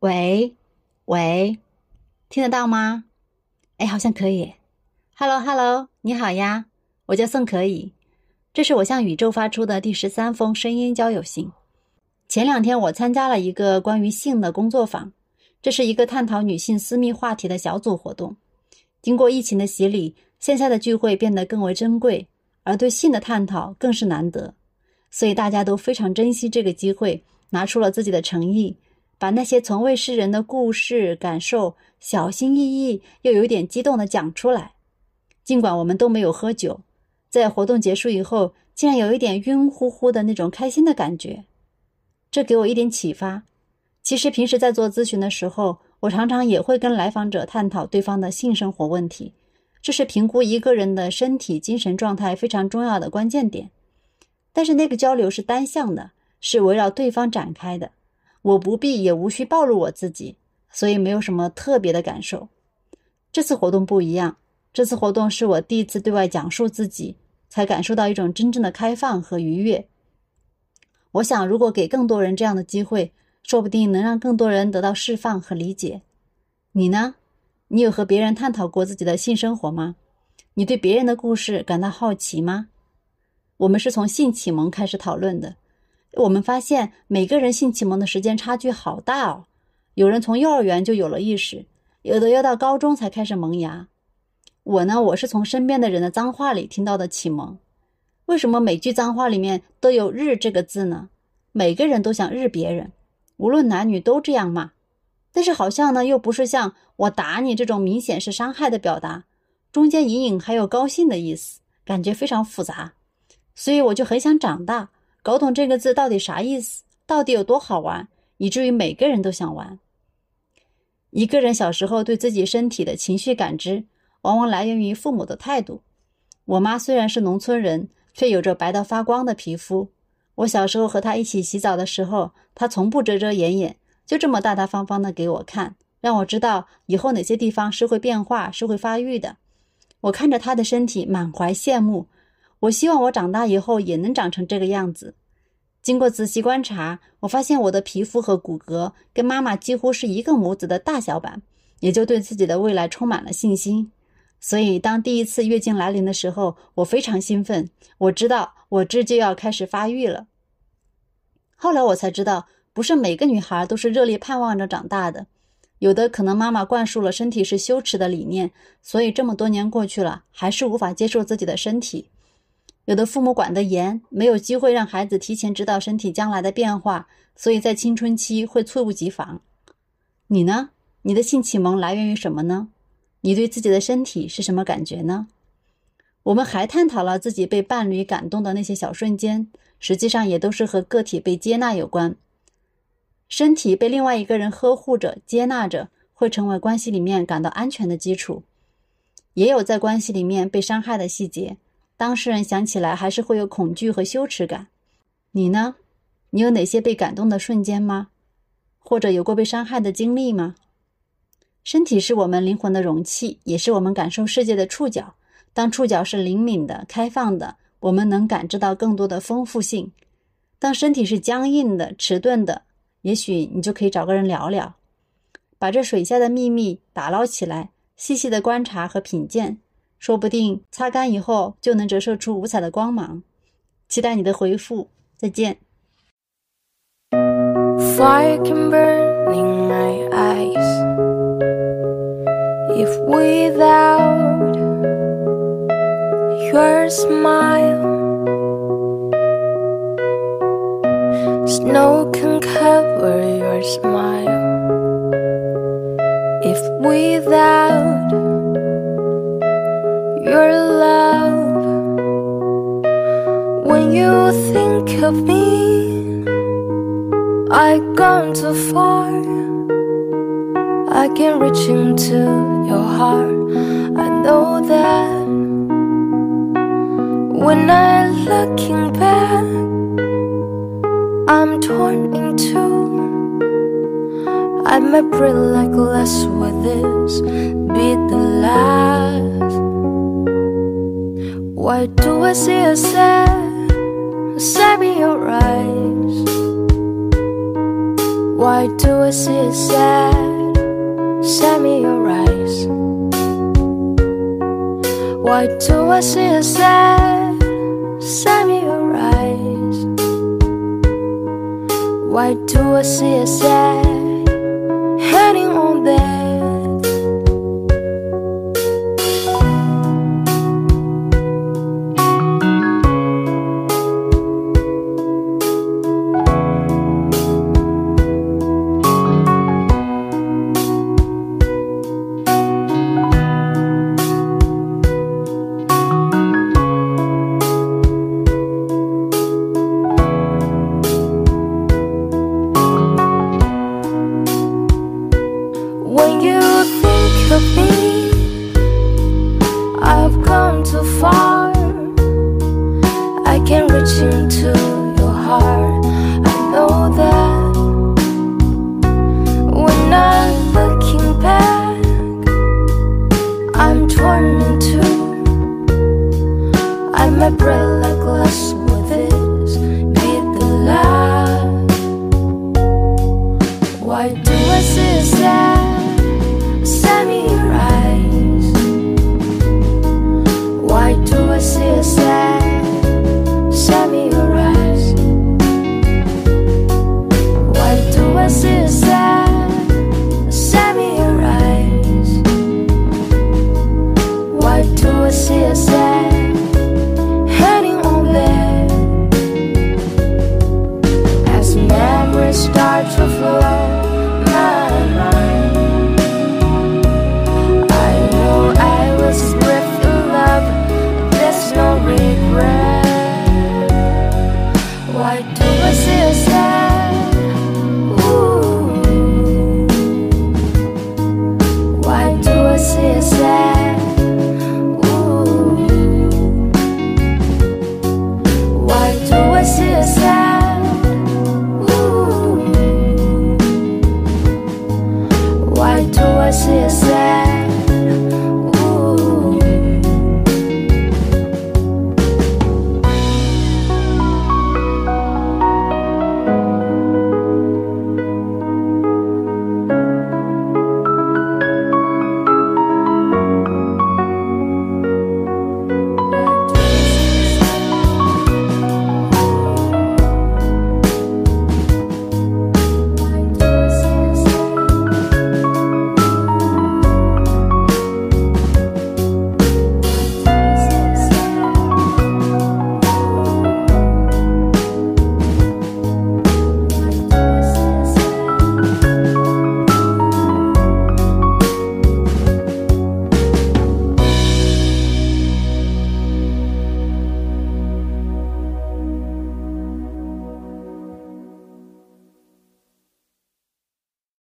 喂，喂，听得到吗？哎，好像可以。Hello，Hello，你好呀，我叫宋可以。这是我向宇宙发出的第十三封声音交友信。前两天我参加了一个关于性的工作坊，这是一个探讨女性私密话题的小组活动。经过疫情的洗礼，线下的聚会变得更为珍贵，而对性的探讨更是难得，所以大家都非常珍惜这个机会，拿出了自己的诚意。把那些从未示人的故事、感受，小心翼翼又有点激动的讲出来。尽管我们都没有喝酒，在活动结束以后，竟然有一点晕乎乎的那种开心的感觉，这给我一点启发。其实平时在做咨询的时候，我常常也会跟来访者探讨对方的性生活问题，这是评估一个人的身体、精神状态非常重要的关键点。但是那个交流是单向的，是围绕对方展开的。我不必也无需暴露我自己，所以没有什么特别的感受。这次活动不一样，这次活动是我第一次对外讲述自己，才感受到一种真正的开放和愉悦。我想，如果给更多人这样的机会，说不定能让更多人得到释放和理解。你呢？你有和别人探讨过自己的性生活吗？你对别人的故事感到好奇吗？我们是从性启蒙开始讨论的。我们发现每个人性启蒙的时间差距好大哦，有人从幼儿园就有了意识，有的要到高中才开始萌芽。我呢，我是从身边的人的脏话里听到的启蒙。为什么每句脏话里面都有“日”这个字呢？每个人都想日别人，无论男女都这样骂。但是好像呢，又不是像我打你这种明显是伤害的表达，中间隐隐还有高兴的意思，感觉非常复杂。所以我就很想长大。搞懂这个字到底啥意思，到底有多好玩，以至于每个人都想玩。一个人小时候对自己身体的情绪感知，往往来源于父母的态度。我妈虽然是农村人，却有着白到发光的皮肤。我小时候和她一起洗澡的时候，她从不遮遮掩掩，就这么大大方方的给我看，让我知道以后哪些地方是会变化、是会发育的。我看着她的身体，满怀羡慕。我希望我长大以后也能长成这个样子。经过仔细观察，我发现我的皮肤和骨骼跟妈妈几乎是一个模子的大小版，也就对自己的未来充满了信心。所以，当第一次月经来临的时候，我非常兴奋。我知道我这就要开始发育了。后来我才知道，不是每个女孩都是热烈盼望着长大的，有的可能妈妈灌输了身体是羞耻的理念，所以这么多年过去了，还是无法接受自己的身体。有的父母管得严，没有机会让孩子提前知道身体将来的变化，所以在青春期会猝不及防。你呢？你的性启蒙来源于什么呢？你对自己的身体是什么感觉呢？我们还探讨了自己被伴侣感动的那些小瞬间，实际上也都是和个体被接纳有关。身体被另外一个人呵护着、接纳着，会成为关系里面感到安全的基础。也有在关系里面被伤害的细节。当事人想起来还是会有恐惧和羞耻感，你呢？你有哪些被感动的瞬间吗？或者有过被伤害的经历吗？身体是我们灵魂的容器，也是我们感受世界的触角。当触角是灵敏的、开放的，我们能感知到更多的丰富性。当身体是僵硬的、迟钝的，也许你就可以找个人聊聊，把这水下的秘密打捞起来，细细的观察和品鉴。说不定擦干以后就能折射出五彩的光芒。期待你的回复，再见。Fire can burn in my eyes if without your smile, snow can cover your smile if without. Your love. When you think of me I've gone too far i can reach into your heart. I know that when i'm looking back i'm torn in two. I might breathe like less with this be the last why do I see a sad, a sad in your eyes? Why do I see a sad? Send me your eyes. Why do I see a sad? Send me your eyes. Why do I see a sad? Memories start to flow.